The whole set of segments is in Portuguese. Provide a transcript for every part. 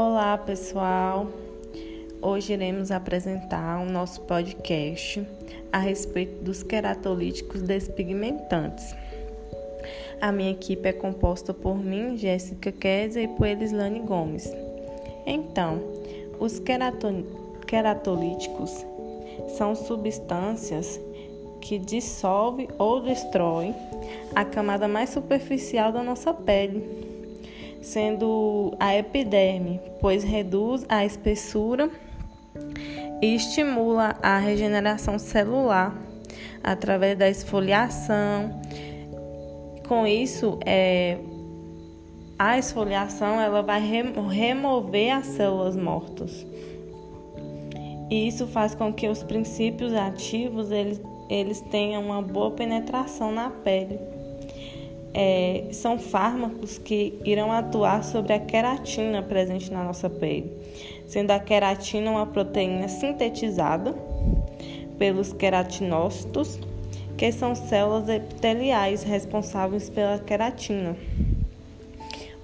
Olá, pessoal. Hoje iremos apresentar o nosso podcast a respeito dos queratolíticos despigmentantes. A minha equipe é composta por mim, Jéssica Kézia e por Elislane Gomes. Então, os querato queratolíticos são substâncias que dissolvem ou destroem a camada mais superficial da nossa pele sendo a epiderme, pois reduz a espessura e estimula a regeneração celular através da esfoliação. Com isso, é, a esfoliação ela vai remover as células mortas. E isso faz com que os princípios ativos eles, eles tenham uma boa penetração na pele é, são fármacos que irão atuar sobre a queratina presente na nossa pele, sendo a queratina uma proteína sintetizada pelos queratinócitos, que são células epiteliais responsáveis pela queratina.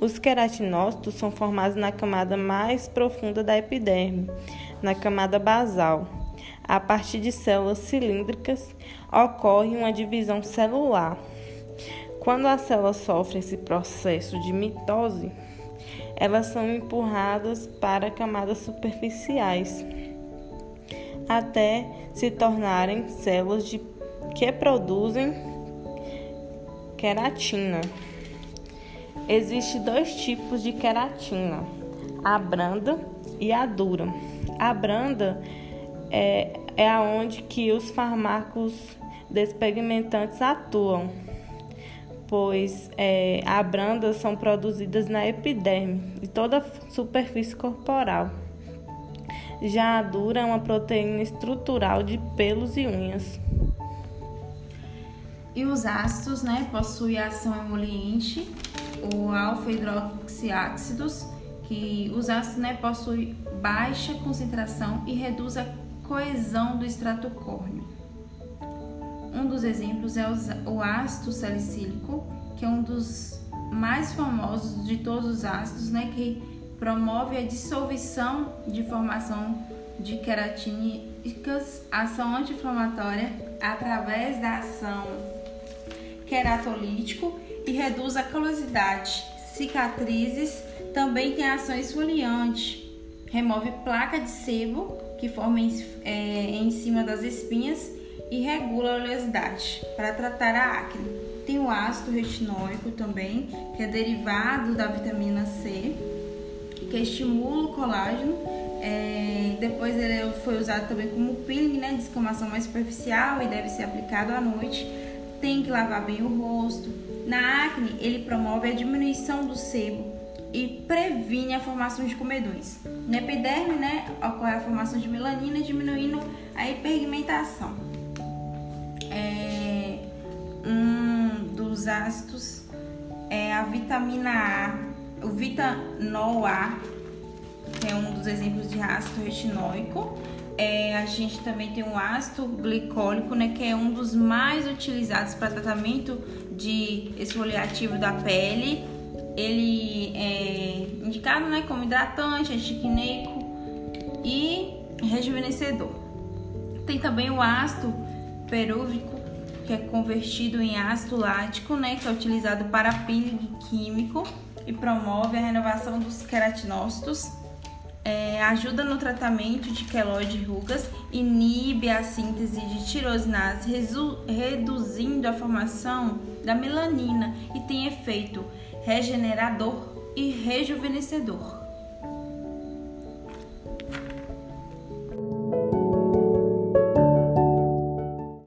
Os queratinócitos são formados na camada mais profunda da epiderme, na camada basal. A partir de células cilíndricas, ocorre uma divisão celular quando a célula sofre esse processo de mitose, elas são empurradas para camadas superficiais até se tornarem células de, que produzem queratina. Existem dois tipos de queratina, a branda e a dura. A branda é, é aonde que os fármacos despigmentantes atuam pois é, a brandas são produzidas na epiderme de toda a superfície corporal. Já a dura é uma proteína estrutural de pelos e unhas. E os ácidos, né, possuem ação emoliente, o alfa-hidroxiácidos, que os ácidos, né, possuem baixa concentração e reduz a coesão do extrato córneo. Um dos exemplos é o ácido salicílico, que é um dos mais famosos de todos os ácidos, né, que promove a dissolução de formação de queratínicas, ação anti-inflamatória através da ação queratolítico e reduz a calosidade, cicatrizes, também tem ação esfoliante, remove placa de sebo que forma em, é, em cima das espinhas e regula a oleosidade para tratar a acne. Tem o ácido retinóico também, que é derivado da vitamina C, que estimula o colágeno. É, depois ele foi usado também como peeling, né, descamação mais superficial e deve ser aplicado à noite. Tem que lavar bem o rosto. Na acne, ele promove a diminuição do sebo e previne a formação de comedões. Na epiderme, né, ocorre a formação de melanina, diminuindo a hiperpigmentação dos ácidos é a vitamina A, o vitanol A, que é um dos exemplos de ácido retinóico. É, a gente também tem o ácido glicólico, né, que é um dos mais utilizados para tratamento de esfoliativo da pele. Ele é indicado né, como hidratante, antiquineico e rejuvenescedor. Tem também o ácido perúvico, que é convertido em ácido lático, né, que é utilizado para peeling químico e promove a renovação dos queratinócitos. É, ajuda no tratamento de queloide e rugas, inibe a síntese de tirosinase, reduzindo a formação da melanina e tem efeito regenerador e rejuvenescedor.